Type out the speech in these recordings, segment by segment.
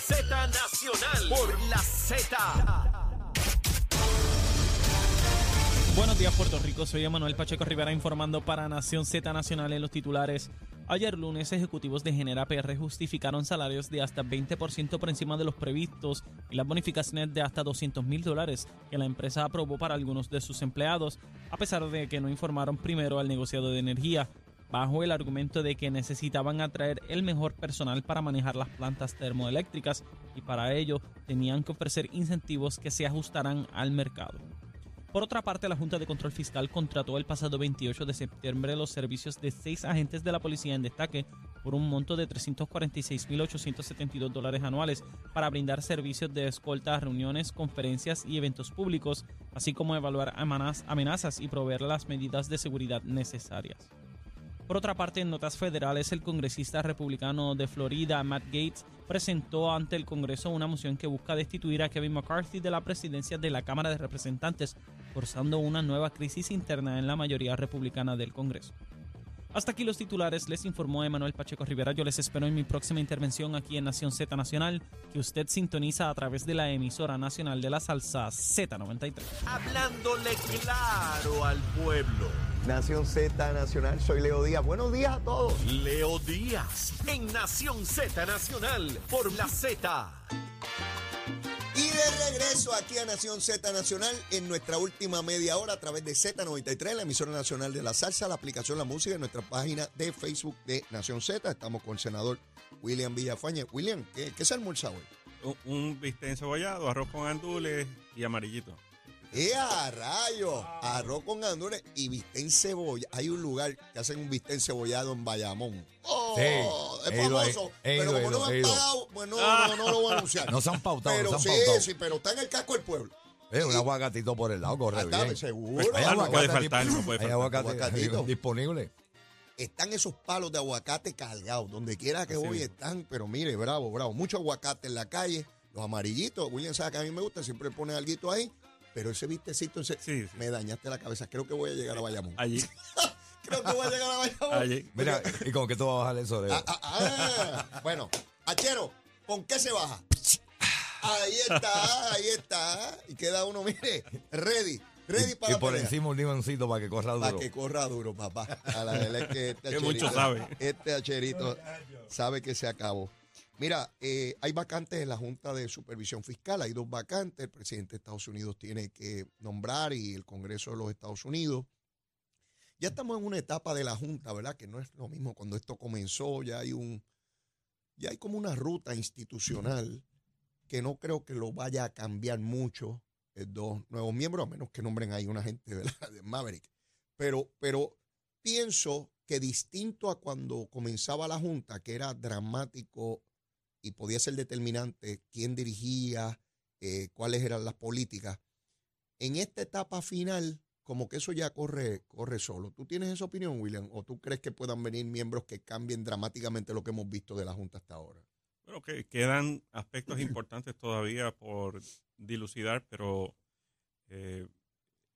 Z Nacional por la Z. Buenos días Puerto Rico, soy Emanuel Pacheco Rivera informando para Nación Z Nacional en los titulares. Ayer lunes, ejecutivos de Genera PR justificaron salarios de hasta 20% por encima de los previstos y las bonificaciones de hasta 200 mil dólares que la empresa aprobó para algunos de sus empleados, a pesar de que no informaron primero al negociado de energía, bajo el argumento de que necesitaban atraer el mejor personal para manejar las plantas termoeléctricas y para ello tenían que ofrecer incentivos que se ajustaran al mercado. Por otra parte, la Junta de Control Fiscal contrató el pasado 28 de septiembre los servicios de seis agentes de la policía en destaque por un monto de 346.872 dólares anuales para brindar servicios de escolta a reuniones, conferencias y eventos públicos, así como evaluar amenazas y proveer las medidas de seguridad necesarias. Por otra parte, en notas federales, el congresista republicano de Florida, Matt Gates, presentó ante el Congreso una moción que busca destituir a Kevin McCarthy de la presidencia de la Cámara de Representantes, forzando una nueva crisis interna en la mayoría republicana del Congreso. Hasta aquí los titulares, les informó Emanuel Pacheco Rivera. Yo les espero en mi próxima intervención aquí en Nación Z Nacional, que usted sintoniza a través de la emisora nacional de la salsa Z93. Hablándole claro al pueblo. Nación Z Nacional, soy Leo Díaz. Buenos días a todos. Leo Díaz en Nación Z Nacional por la Z. Y de regreso aquí a Nación Z Nacional en nuestra última media hora a través de Z93, la emisora nacional de la salsa, la aplicación La Música en nuestra página de Facebook de Nación Z. Estamos con el senador William Villafañe. William, ¿qué, qué se almuerza hoy? Un, un bistec encebollado, arroz con andules y amarillito. ¡Eh, a rayo! Arroz con gandules y bistec en cebolla. Hay un lugar que hacen un bistec encebollado en Bayamón. ¡Oh! Sí, es he ido famoso. ahí, he pero ido, como no ido, me han ido. pagado, pues no, no, no lo voy a anunciar. No se han pautado, pero no se sí, han pautado. sí, pero está en el casco del pueblo. Eh, un aguacatito por el lado, corre Ah, está, bien. seguro. Hay Ah, no puede faltar, no puede hay faltar. aguacate Aguacatito. disponible. Están esos palos de aguacate cargados. Donde quiera que Así voy mismo. están, pero mire, bravo, bravo. Mucho aguacate en la calle. Los amarillitos. William sabe que a mí me gusta, siempre pone algo ahí. Pero ese vistecito, ese- Sí, sí. me dañaste la cabeza. Creo que voy a llegar a Bayamón. Allí, Creo que voy a llegar a Bayamón. allí. Mira, ¿y con qué tú vas a bajar eso? Leo? Ah, ah, ah. Bueno, Achero, ¿con qué se baja? Ahí está, ahí está. Y queda uno, mire, ready. Ready y, para y por pelea. encima un limoncito para que corra Para duro. que corra duro, papá. A la verdad es que este Que mucho acherito- sabe. Este acherito sabe que se acabó. Mira, eh, hay vacantes en la Junta de Supervisión Fiscal. Hay dos vacantes. El presidente de Estados Unidos tiene que nombrar y el Congreso de los Estados Unidos. Ya estamos en una etapa de la Junta, ¿verdad? Que no es lo mismo cuando esto comenzó. Ya hay un, ya hay como una ruta institucional que no creo que lo vaya a cambiar mucho eh, dos nuevos miembros, a menos que nombren ahí una gente ¿verdad? de Maverick. Pero, pero pienso que distinto a cuando comenzaba la Junta, que era dramático y podía ser determinante quién dirigía, eh, cuáles eran las políticas, en esta etapa final, como que eso ya corre, corre solo. ¿Tú tienes esa opinión, William? ¿O tú crees que puedan venir miembros que cambien dramáticamente lo que hemos visto de la Junta hasta ahora? Bueno, que quedan aspectos importantes todavía por dilucidar, pero eh,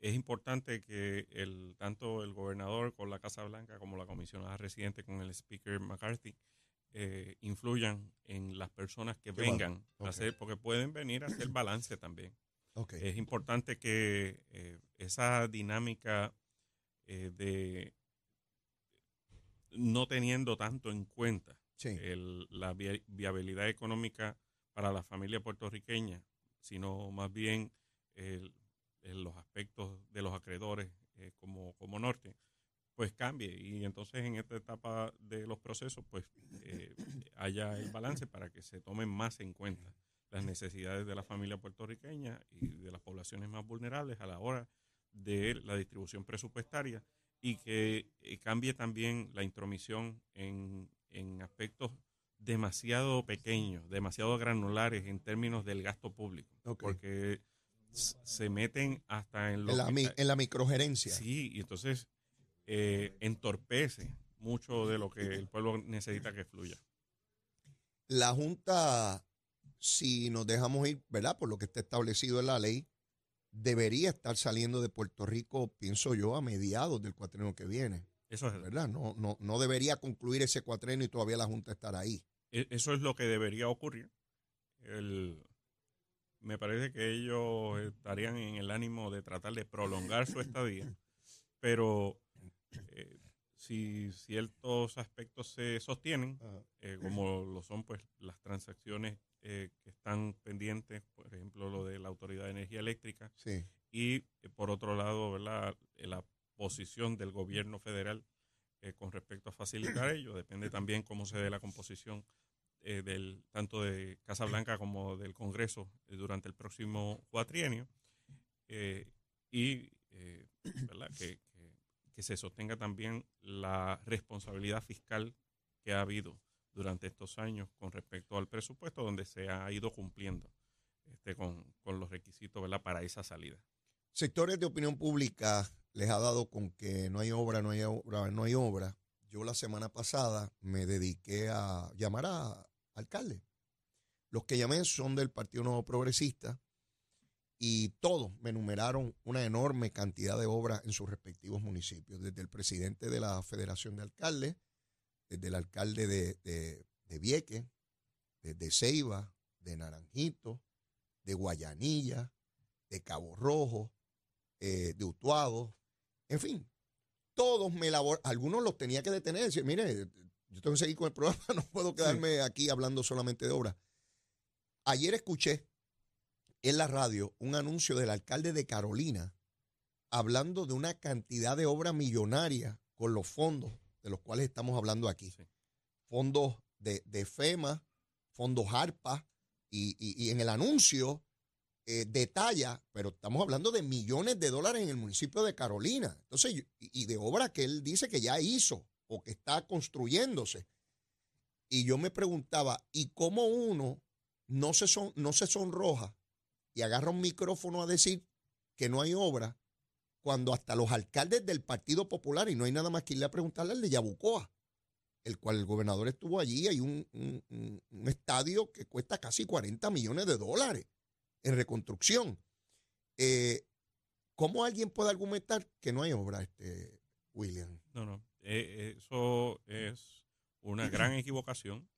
es importante que el, tanto el gobernador con la Casa Blanca como la comisionada residente con el Speaker McCarthy eh, influyan en las personas que Qué vengan a hacer, porque pueden venir a hacer balance también. Es importante que eh, esa dinámica eh, de no teniendo tanto en cuenta Sí. el- la via- viabilidad económica para la familia puertorriqueña, sino más bien el- el- los aspectos de los acreedores eh, como, como norte, pues cambie. Y entonces en esta etapa de los procesos pues eh, haya el balance para que se tomen más en cuenta las necesidades de la familia puertorriqueña y de las poblaciones más vulnerables a la hora de la distribución presupuestaria y que eh, cambie también la intromisión en, en aspectos demasiado pequeños, demasiado granulares en términos del gasto público, porque se meten hasta en lo En la, que- mi- en la microgerencia. Sí, y entonces eh, entorpece mucho de lo que el pueblo necesita que fluya. La Junta, si nos dejamos ir, ¿verdad? Por lo que está establecido en la ley, debería estar saliendo de Puerto Rico, pienso yo, a mediados del cuatrienio que viene, Eso es, ¿verdad? No, no, no debería concluir ese cuatrienio y todavía la Junta estar ahí. e- eso es lo que debería ocurrir. El- me parece que ellos estarían en el ánimo de tratar de prolongar su estadía, pero eh, si ciertos aspectos se sostienen, eh, como lo son pues las transacciones eh, que están pendientes, por ejemplo lo de la Autoridad de Energía Eléctrica, Sí. y eh, por otro lado, ¿verdad? Eh, la posición del gobierno federal eh, con respecto a facilitar ello, depende también cómo se dé la composición del tanto de Casa Blanca como del Congreso durante el próximo cuatrienio y eh, ¿verdad? Que, que- se sostenga también la responsabilidad fiscal que ha habido durante estos años con respecto al presupuesto donde se ha ido cumpliendo este, con, con los requisitos para esa salida. Sectores de opinión pública les ha dado con que no hay obra, no hay obra, no hay obra. Yo la semana pasada me dediqué a llamar a alcaldes. Los que llamé son del Partido Nuevo Progresista y todos me enumeraron una enorme cantidad de obras en sus respectivos municipios, desde el presidente de la Federación de Alcaldes, desde el alcalde de, de, de Vieques, desde Ceiba, de Naranjito, de Guayanilla, de Cabo Rojo, eh, de Utuado, en fin, todos me elaboraron, algunos los tenía que detener, decir, mire, yo tengo que seguir con el programa, no puedo quedarme aquí hablando solamente de obras. Ayer escuché en la radio un anuncio del alcalde de Carolina hablando de una cantidad de obra millonaria con los fondos de los cuales estamos hablando aquí. Sí. Fondos de, de FEMA, fondos ARPA, y, y- y en el anuncio eh, detalla, pero estamos hablando de millones de dólares en el municipio de Carolina. Entonces, y, y de obra que él dice que ya hizo o que está construyéndose. Y yo me preguntaba, ¿y cómo uno no se, son, no se sonroja y agarra un micrófono a decir que no hay obra cuando hasta los alcaldes del Partido Popular, y no hay nada más que irle a preguntarle al de Yabucoa, el cual el gobernador estuvo allí, hay un, un- un- un estadio que cuesta casi 40 millones de dólares en reconstrucción. Eh, ¿Cómo alguien puede argumentar que no hay obra, este William? No, no. eh, eso es una gran equivocación.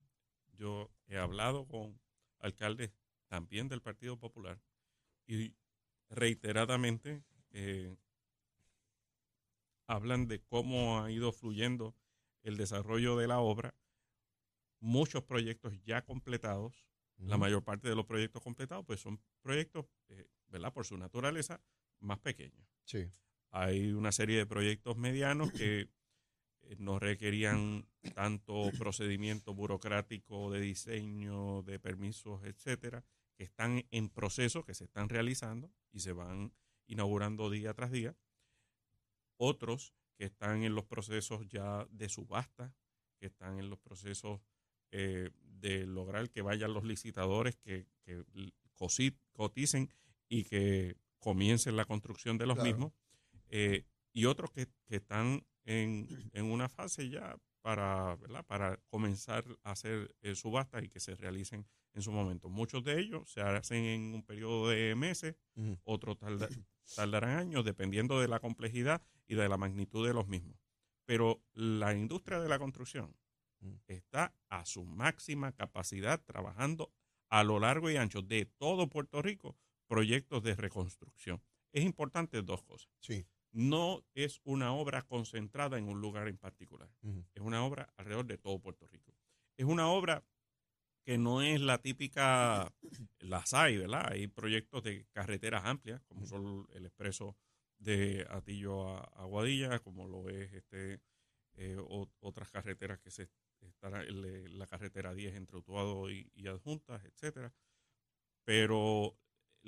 Yo he hablado con alcaldes también del Partido Popular y reiteradamente eh, hablan de cómo ha ido fluyendo el desarrollo de la obra. Muchos proyectos ya completados, la mayor parte de los proyectos completados, pues son proyectos, eh, ¿verdad? Por su naturaleza, más pequeños. Sí. Hay una serie de proyectos medianos que eh, no requerían tanto procedimiento burocrático de diseño, de permisos, etcétera, que están en proceso, que se están realizando y se van inaugurando día tras día. Otros que están en los procesos ya de subasta, que están en los procesos eh, de lograr que vayan los licitadores, que, que coticen y que comiencen la construcción de los Claro. mismos. Eh, y otros que, que están en, en una fase ya para, ¿verdad? para comenzar a hacer eh, subastas y que se realicen en su momento. Muchos de ellos se hacen en un periodo de meses, otros tarda- tardarán años, dependiendo de la complejidad y de la magnitud de los mismos. Pero la industria de la construcción Mm. está a su máxima capacidad trabajando a lo largo y ancho de todo Puerto Rico proyectos de reconstrucción. Es importante dos cosas. Sí. No es una obra concentrada en un lugar en particular. Es una obra alrededor de todo Puerto Rico. Es una obra que no es la típica, las hay, ¿verdad? Hay proyectos de carreteras amplias, como son el expreso de Atillo a Aguadilla, como lo es este eh, o- otras carreteras que se estará el- la carretera 10 entre Utuado y, y Adjuntas, etcétera. Pero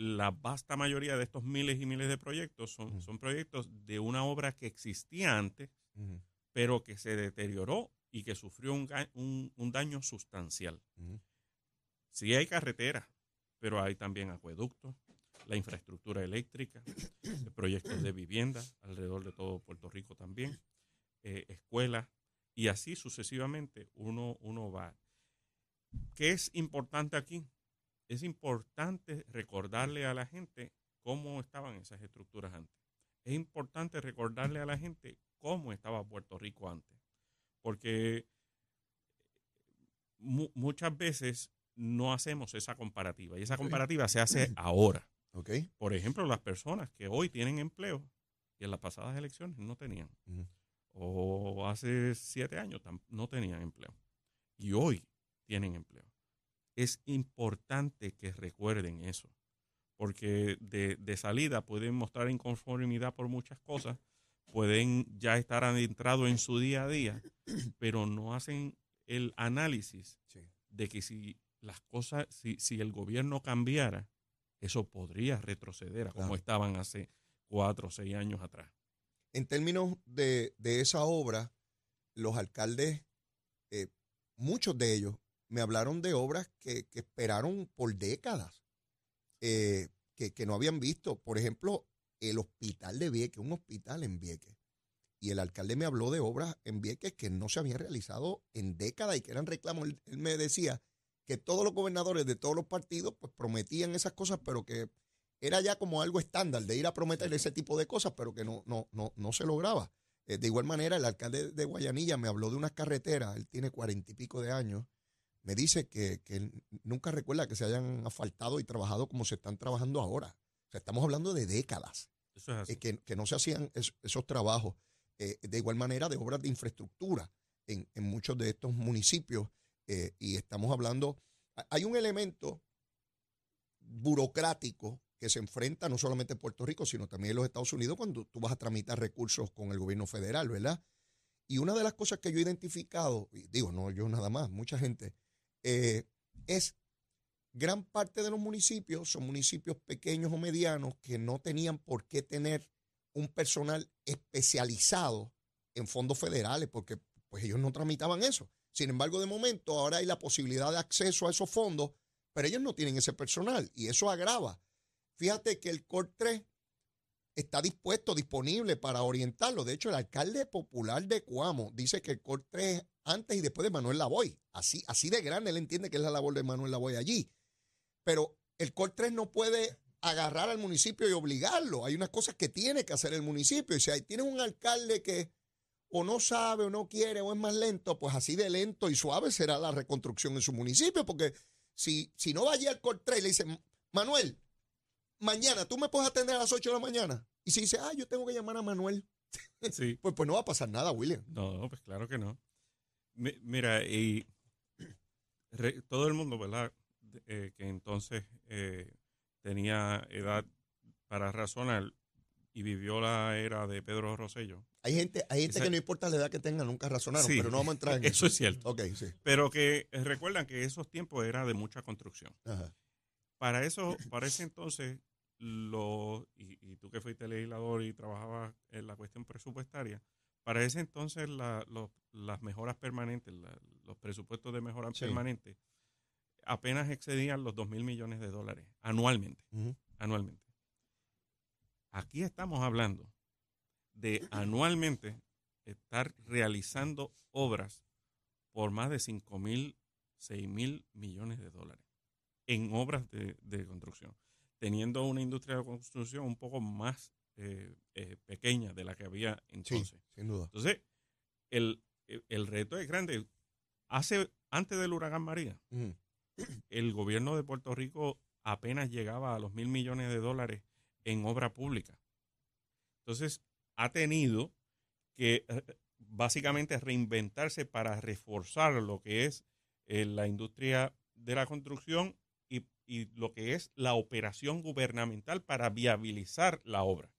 la vasta mayoría de estos miles y miles de proyectos son, son proyectos de una obra que existía antes, pero que se deterioró y que sufrió un, un- un daño sustancial. Sí hay carreteras, pero hay también acueductos, la infraestructura eléctrica, proyectos de vivienda alrededor de todo Puerto Rico también, eh, escuelas, y así sucesivamente uno, uno va. ¿Qué es importante aquí? Es importante recordarle a la gente cómo estaban esas estructuras antes. Es importante recordarle a la gente cómo estaba Puerto Rico antes. Porque mu- muchas veces no hacemos esa comparativa. Y esa comparativa se hace ahora. ¿Ok? Por ejemplo, las personas que hoy tienen empleo y en las pasadas elecciones no tenían. O hace siete años no tenían empleo. Y hoy tienen empleo. Es importante que recuerden eso. Porque de, de salida pueden mostrar inconformidad por muchas cosas, pueden ya estar adentrados en su día a día, pero no hacen el análisis Sí. de que si las cosas, si, si el gobierno cambiara, eso podría retroceder a como estaban hace cuatro o seis años atrás. En términos de, de esa obra, los alcaldes, eh, muchos de ellos, me hablaron de obras que, que esperaron por décadas, eh, que, que no habían visto. Por ejemplo, el hospital de Vieques, un hospital en Vieques. Y el alcalde me habló de obras en Vieques que no se habían realizado en décadas y que eran reclamos. Él, él me decía que todos los gobernadores de todos los partidos pues prometían esas cosas, pero que era ya como algo estándar de ir a prometer ese tipo de cosas, pero que no, no, no, no se lograba. Eh, de igual manera, el alcalde de Guayanilla me habló de unas carreteras, él tiene cuarenta y pico de años, me dice que, nunca recuerda que se hayan asfaltado y trabajado como se están trabajando ahora. O sea, estamos hablando de décadas Eso es así. eh, que, que no se hacían es- esos trabajos. Eh, de igual manera, de obras de infraestructura en, en muchos de estos municipios. eh, y estamos hablando, ha- hay un elemento burocrático que se enfrenta no solamente en Puerto Rico, sino también en los Estados Unidos cuando tú vas a tramitar recursos con el gobierno federal, ¿verdad? Y una de las cosas que yo he identificado, y digo, no yo nada más, mucha gente, eh, es gran parte de los municipios son municipios pequeños o medianos que no tenían por qué tener un personal especializado en fondos federales, porque pues ellos no tramitaban eso. Sin embargo, de momento ahora hay la posibilidad de acceso a esos fondos, pero ellos no tienen ese personal y eso agrava. Fíjate que el COR 3 está dispuesto, disponible para orientarlo. De hecho, el alcalde popular de Cuamo dice que el COR 3 antes y después de Manuel Lavoy. Así, así de grande él entiende que es la labor de Manuel Lavoy allí. Pero el COR 3 no puede agarrar al municipio y obligarlo. Hay unas cosas que tiene que hacer el municipio. Y si ahí tienes un alcalde que o no sabe o no quiere o es más lento, pues así de lento y suave será la reconstrucción en su municipio. Porque si, si no va allí al COR 3 y le dice, Manuel, mañana tú me puedes atender a las 8 de la mañana. Y si dice, ah, yo tengo que llamar a Manuel, Sí. pues, pues no va a pasar nada, William. No, pues claro que no. Mi- Mira, y re- todo el mundo, ¿verdad? Eh, que entonces eh, tenía edad para razonar y vivió la era de Pedro Rosello. Hay gente, hay gente Esa- que no importa la edad que tengan, nunca razonaron, Sí, pero no vamos a entrar en Eso es cierto. Ok, sí. Pero que eh, recuerdan que esos tiempos era de mucha construcción. Ajá. Para eso, para ese entonces, lo, y, y tú que fuiste legislador y trabajabas en la cuestión presupuestaria, para ese entonces la- los- las mejoras permanentes, la- los presupuestos de mejoras Sí. permanentes, apenas excedían los 2 mil millones de dólares anualmente. Anualmente. Aquí estamos hablando de anualmente estar realizando obras por más de 5 mil, 6 mil millones de dólares en obras de, de construcción, teniendo una industria de construcción un poco más eh, eh, pequeña de la que había Sí, entonces. sin duda. Entonces, el, el- reto es grande. Hace, antes del huracán María, el gobierno de Puerto Rico apenas llegaba a los mil millones de dólares en obra pública. Entonces, ha tenido que eh, básicamente reinventarse para reforzar lo que es eh, la industria de la construcción y, y lo que es la operación gubernamental para viabilizar la obra.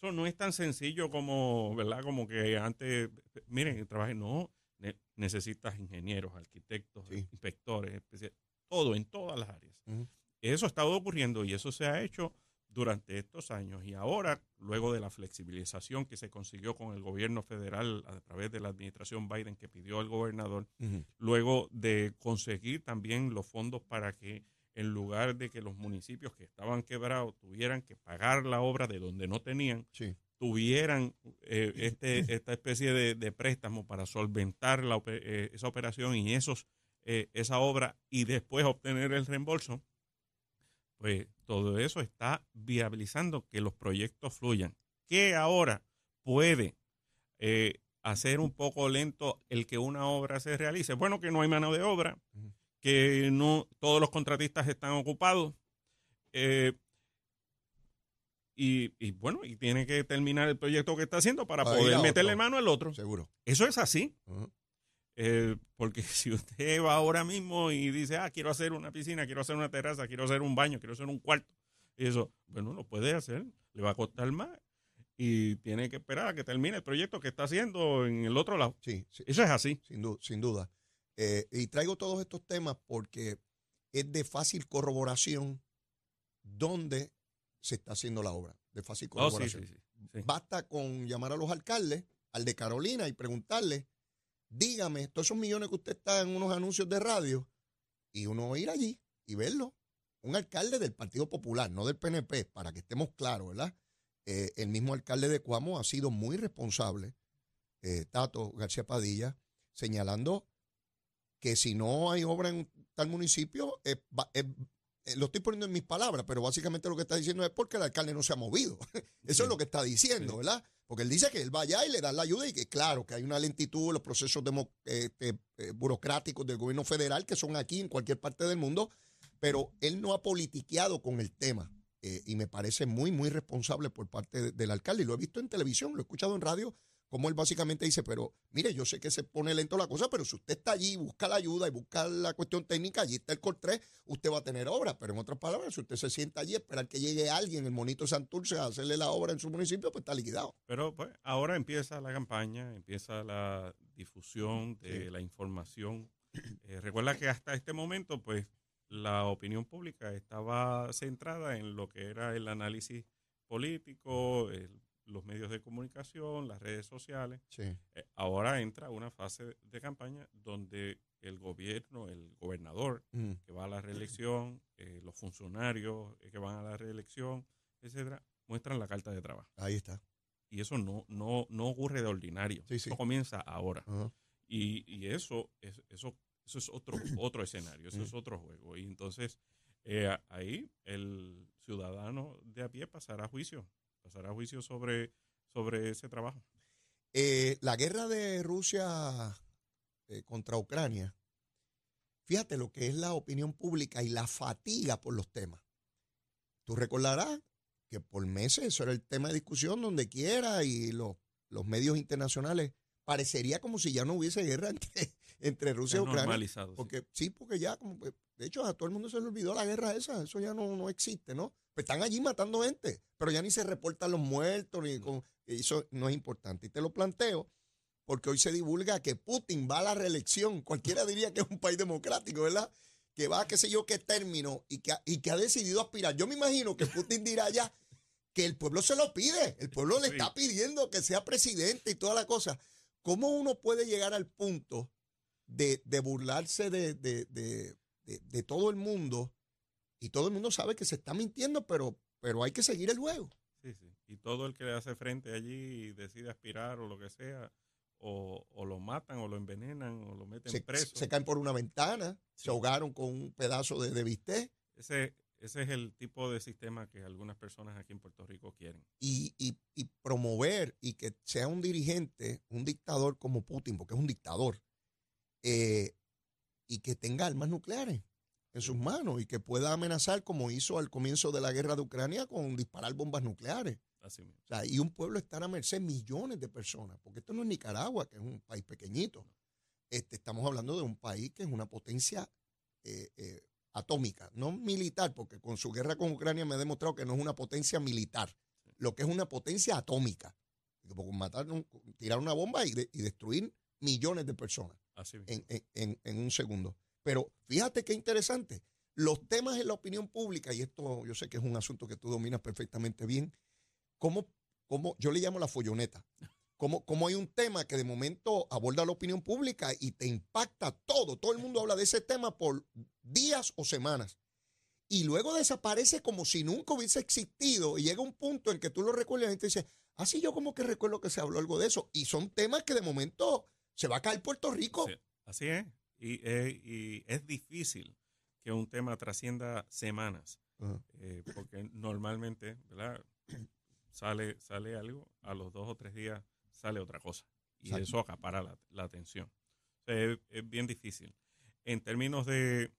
Eso no es tan sencillo como, ¿verdad? Como que antes, miren, trabajé, no, ne- necesitas ingenieros, arquitectos, Sí. inspectores, todo, en todas las áreas. Eso ha estado ocurriendo y eso se ha hecho durante estos años y ahora luego de la flexibilización que se consiguió con el gobierno federal a través de la administración Biden que pidió el gobernador, luego de conseguir también los fondos para que en lugar de que los municipios que estaban quebrados tuvieran que pagar la obra de donde no tenían, Sí. tuvieran eh, este, esta especie de, de préstamo para solventar la eh, esa operación y esos eh, esa obra y después obtener el reembolso, pues todo eso está viabilizando que los proyectos fluyan. Que ahora puede hacer un poco lento el que una obra se realice. Bueno, que no hay mano de obra. Que no todos los contratistas están ocupados. eh, y, y, bueno, y tiene que terminar el proyecto que está haciendo para poder meterle mano al otro. Seguro. Eso es así. Eh, porque si usted va ahora mismo y dice, ah, quiero hacer una piscina, quiero hacer una terraza, quiero hacer un baño, quiero hacer un cuarto, y eso, bueno, lo puede hacer, le va a costar más y tiene que esperar a que termine el proyecto que está haciendo en el otro lado. Sí, sí, Eso es así. sin, du- sin duda. Eh, y traigo todos estos temas porque es de fácil corroboración dónde se está haciendo la obra. De fácil Oh, corroboración. sí, sí, sí. Basta con llamar a los alcaldes, al de Carolina, y preguntarle, dígame, todos esos millones que usted está en unos anuncios de radio, y uno ir allí y verlo. Un alcalde del Partido Popular, no del PNP, para que estemos claros, ¿verdad? Eh, el mismo alcalde de Cuamo ha sido muy responsable, eh, Tato García Padilla, señalando que si no hay obra en tal municipio, es es- eh, lo estoy poniendo en mis palabras, pero básicamente lo que está diciendo es porque el alcalde no se ha movido. Eso es lo que está diciendo, Sí. ¿verdad? Porque él dice que él va allá y le da la ayuda y que claro, que hay una lentitud en los procesos demo- este, eh, burocráticos del gobierno federal que son aquí en cualquier parte del mundo, pero él no ha politiqueado con el tema. eh, y me parece muy, muy responsable por parte de- del alcalde. Y lo he visto en televisión, lo he escuchado en radio, como él básicamente dice, pero mire, yo sé que se pone lento la cosa, pero si usted está allí, busca la ayuda y busca la cuestión técnica, allí está el COR3, usted va a tener obra. Pero en otras palabras, si usted se sienta allí, esperar que llegue alguien, el monito Santurce, a hacerle la obra en su municipio, pues está liquidado. Pero pues ahora empieza la campaña, empieza la difusión de Sí. la información. Eh, recuerda que hasta este momento, pues la opinión pública estaba centrada en lo que era el análisis político, el- los medios de comunicación, las redes sociales. Sí. Eh, ahora entra una fase de campaña donde el gobierno, el gobernador Mm. que va a la reelección, eh, los funcionarios eh, que van a la reelección, etcétera, muestran la carta de trabajo. Ahí está. Y eso no, no, no ocurre de ordinario. Sí, sí. Eso comienza ahora. Y, y eso, es, eso, eso es otro, otro escenario, eso Mm. es otro juego. Y entonces eh, ahí el ciudadano de a pie pasará a juicio, pasará a juicio sobre, sobre ese trabajo. Eh, la guerra de Rusia eh, contra Ucrania, fíjate lo que es la opinión pública y la fatiga por los temas. Tú recordarás que por meses eso era el tema de discusión donde quiera y los, los medios internacionales parecería como si ya no hubiese guerra entre, entre Rusia y Ucrania. normalizado. sí. Porque sí, porque ya, como que, de hecho, a todo el mundo se le olvidó la guerra esa, eso ya no, no existe, ¿no? Pues están allí matando gente, pero ya ni se reportan los muertos, ni con, eso no es importante. Y te lo planteo porque hoy se divulga que Putin va a la reelección. Cualquiera diría que es un país democrático, ¿verdad? Que va a qué sé yo qué término y que, ha- y que ha decidido aspirar. Yo me imagino que Putin dirá ya que el pueblo se lo pide, el pueblo le está pidiendo que sea presidente y toda la cosa. ¿Cómo uno puede llegar al punto de, de burlarse de, de- de- de- de todo el mundo? Y todo el mundo sabe que se está mintiendo, pero, pero hay que seguir el juego. Sí, sí. Y todo el que le hace frente allí y decide aspirar o lo que sea, o, o lo matan o lo envenenan o lo meten Se, preso. se caen por una ventana, se ahogaron con un pedazo de, de bistec. Ese, ese es el tipo de sistema que algunas personas aquí en Puerto Rico quieren. y, y- y promover y que sea un dirigente, un dictador como Putin, porque es un dictador, eh, y que tenga armas nucleares en sus manos y que pueda amenazar como hizo al comienzo de la guerra de Ucrania con disparar bombas nucleares. Así mismo. O sea, y un pueblo estar a merced de millones de personas, porque esto no es Nicaragua, que es un país pequeñito. Este, estamos hablando de un país que es una potencia eh, eh, atómica, no militar, porque con su guerra con Ucrania me ha demostrado que no es una potencia militar, lo que es una potencia atómica. Porque matar, tirar una bomba y, de- y destruir millones de personas En, en- en- un segundo. Pero fíjate qué interesante. Los temas en la opinión pública, y esto yo sé que es un asunto que tú dominas perfectamente bien, cómo cómo, yo le llamo la folloneta, cómo, cómo hay un tema que de momento aborda la opinión pública y te impacta todo. Todo el mundo habla de ese tema por días o semanas. Y luego desaparece como si nunca hubiese existido y llega un punto en que tú lo recuerdas y te dice, así yo como que recuerdo que se habló algo de eso. Y son temas que de momento se va a caer Puerto Rico. Sí, así es. Y, eh, y es difícil que un tema trascienda semanas, eh, porque normalmente, ¿verdad? Sale, sale algo, a los dos o tres días sale otra cosa. Y Exacto. eso acapara la, la atención. O sea, es, es bien difícil. En términos de,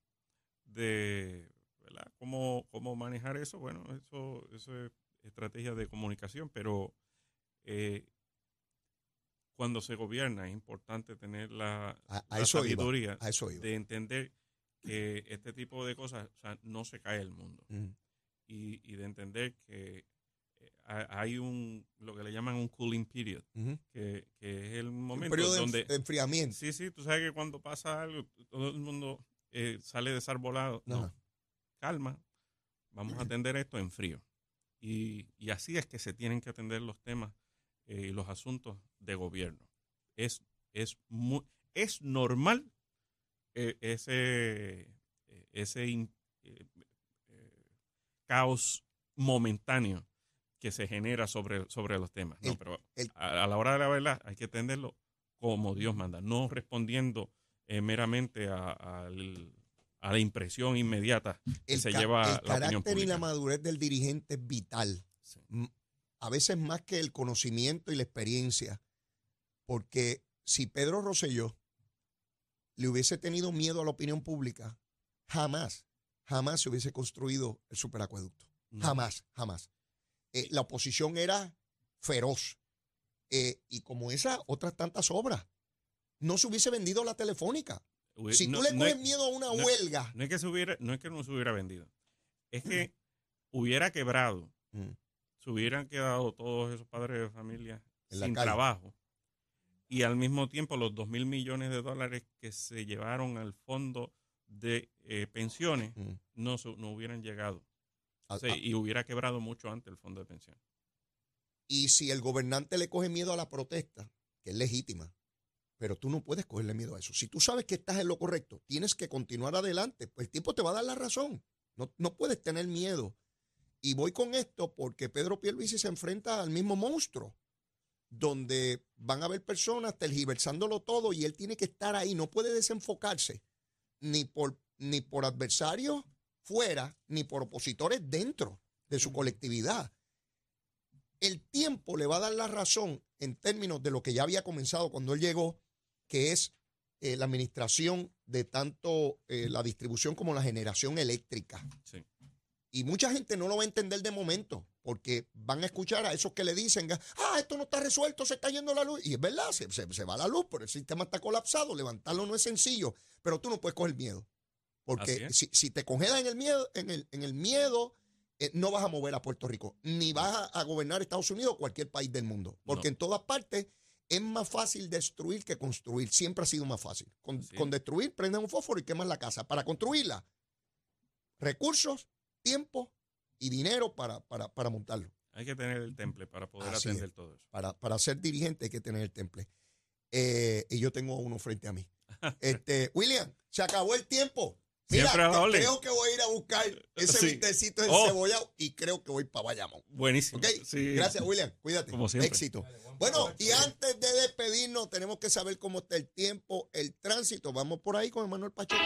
de ¿verdad? ¿Cómo, cómo manejar eso, bueno, eso, eso es estrategia de comunicación, pero eh, cuando se gobierna es importante tener la, A, a la eso iba. sabiduría A eso de entender que este tipo de cosas, o sea, no se cae el mundo. Ujú. Y, y de entender que eh, ha- hay un, lo que le llaman un cooling period, Ujú. que, que es el momento donde... de enfriamiento. Sí, sí, tú sabes que cuando pasa algo, todo el mundo eh, sale desarbolado. No, Ajá. calma, vamos a atender esto en frío. Y, y así es que se tienen que atender los temas eh, y los asuntos de gobierno. Es, es, muy, es normal eh, ese, eh, ese caos momentáneo que se genera sobre, sobre los temas. No, El- pero el- a, a la hora de la verdad hay que atenderlo como Dios manda, no respondiendo meramente a, al- a la impresión inmediata que El, se lleva el la opinión carácter y la pública. madurez del dirigente es vital. Sí. A veces más que el conocimiento y la experiencia. Porque si Pedro Rosselló le hubiese tenido miedo a la opinión pública, jamás, jamás se hubiese construido el superacueducto. No. Jamás, jamás. Eh, la oposición era feroz. Eh, y como esas otras tantas obras, no se hubiese vendido la telefónica. Si no- tú le no coges es- miedo a una huelga, No es que se hubiera, no es que no se hubiera vendido, es que hubiera quebrado, Mm. Se hubieran quedado todos esos padres de familia En sin trabajo y al mismo tiempo los dos mil millones de dólares que se llevaron al fondo de eh, pensiones Mm. no, no hubieran llegado a- O sea, a- y hubiera quebrado mucho antes el fondo de pensiones. Y si el gobernante le coge miedo a la protesta, que es legítima, pero tú no puedes cogerle miedo a eso. Si tú sabes que estás en lo correcto, tienes que continuar adelante, pues el tiempo te va a dar la razón. No, no puedes tener miedo. Y voy con esto porque Pedro Pierluisi se enfrenta al mismo monstruo, donde van a haber personas tergiversándolo todo y él tiene que estar ahí, no puede desenfocarse ni por, ni por adversarios fuera, ni por opositores dentro de su colectividad el tiempo le va a dar la razón en términos de lo que ya había comenzado cuando él llegó, que es eh, la administración de tanto eh, la distribución como la generación eléctrica. Sí. Y mucha gente no lo va a entender de momento, porque van a escuchar a esos que le dicen, ah, esto no está resuelto, se está yendo la luz. Y es verdad, se, se- se va la luz, pero el sistema está colapsado, levantarlo no es sencillo, pero tú no puedes coger miedo. Porque si, si te congelas en el miedo, en el, en el miedo, eh, no vas a mover a Puerto Rico, ni vas a, a gobernar Estados Unidos o cualquier país del mundo. Porque No. en todas partes es más fácil destruir que construir. Siempre ha sido más fácil. Con, con destruir, prendes un fósforo y quemas la casa. Para construirla, recursos, tiempo y dinero para, para, para montarlo. Hay que tener el temple para poder Así atender es. todo eso. Para, para ser dirigente hay que tener el temple. Eh, y yo tengo uno frente a mí. Este, William, se acabó el tiempo. Mira, creo que voy a ir a buscar ese Sí. vistecito de Oh. cebollado y creo que voy para Bayamón. Buenísimo. ¿Ok? Sí. Gracias, William. Cuídate. Como siempre. Éxito. Bueno, y antes de despedirnos, tenemos que saber cómo está el tiempo, el tránsito. Vamos por ahí con Emanuel Pacheco.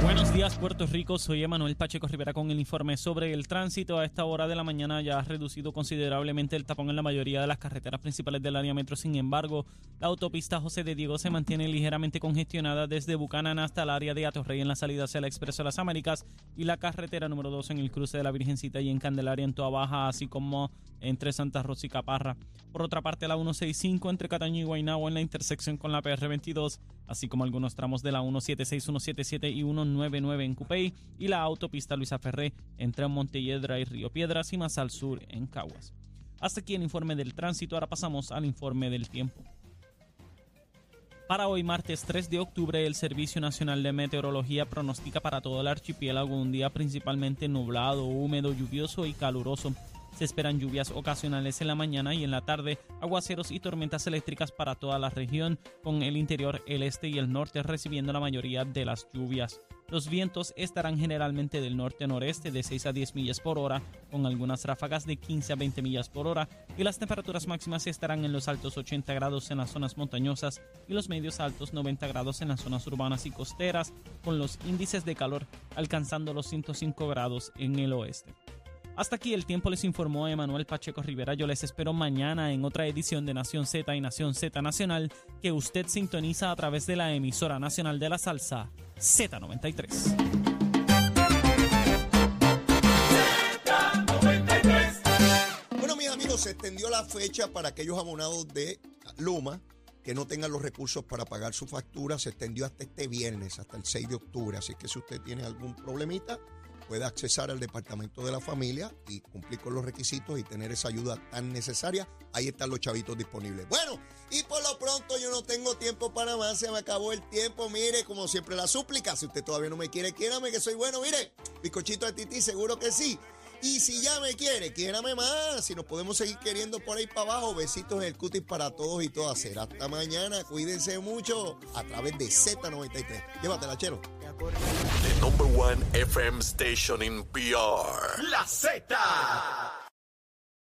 Buenos días, Puerto Rico. Soy Emanuel Pacheco Rivera con el informe sobre el tránsito. A esta hora de la mañana ya ha reducido considerablemente el tapón en la mayoría de las carreteras principales del área metro. Sin embargo, la autopista José de Diego se mantiene ligeramente congestionada desde Bucanan hasta el área de Atorrey en la salida hacia el Expreso de las Américas y la carretera número 2 en el cruce de la Virgencita y en Candelaria en Toa Baja, así como entre Santa Rosa y Caparra. Por otra parte, la 165 entre Cataño y Guaynabo en la intersección con la PR22, así como algunos tramos de la 176, 177 y 199 en Cupey y la autopista Luisa Ferré entre Montelledra y Río Piedras y más al sur en Caguas. Hasta aquí el informe del tránsito, ahora pasamos al informe del tiempo. Para hoy, martes 3 de octubre, el Servicio Nacional de Meteorología pronostica para todo el archipiélago un día principalmente nublado, húmedo, lluvioso y caluroso. Se esperan lluvias ocasionales en la mañana y en la tarde, aguaceros y tormentas eléctricas para toda la región, con el interior, el este y el norte recibiendo la mayoría de las lluvias. Los vientos estarán generalmente del norte-noreste de 6 a 10 millas por hora, con algunas ráfagas de 15 a 20 millas por hora, y las temperaturas máximas estarán en los altos 80 grados en las zonas montañosas y los medios altos 90 grados en las zonas urbanas y costeras, con los índices de calor alcanzando los 105 grados en el oeste. Hasta aquí el tiempo les informó Emanuel Pacheco Rivera. Yo les espero mañana en otra edición de Nación Z y Nación Z Nacional que usted sintoniza a través de la emisora nacional de la salsa Z93. Bueno, mis amigos, se extendió la fecha para aquellos abonados de Luma que no tengan los recursos para pagar su factura. Se extendió hasta este viernes, hasta el 6 de octubre. Así que si usted tiene algún problemita, puede accesar al Departamento de la Familia y cumplir con los requisitos y tener esa ayuda tan necesaria. Ahí están los chavitos disponibles. Bueno, y por lo pronto yo no tengo tiempo para más, se me acabó el tiempo. Mire, como siempre, la súplica. Si usted todavía no me quiere, quiérame que soy bueno. Mire, bizcochito de tití, seguro que sí. Y si ya me quiere, quiérame más. Si nos podemos seguir queriendo por ahí para abajo, besitos en el cutis para todos y todas. Será hasta mañana. Cuídense mucho a través de Z93. Llévatela, chero. The number one FM station in PR. La Z.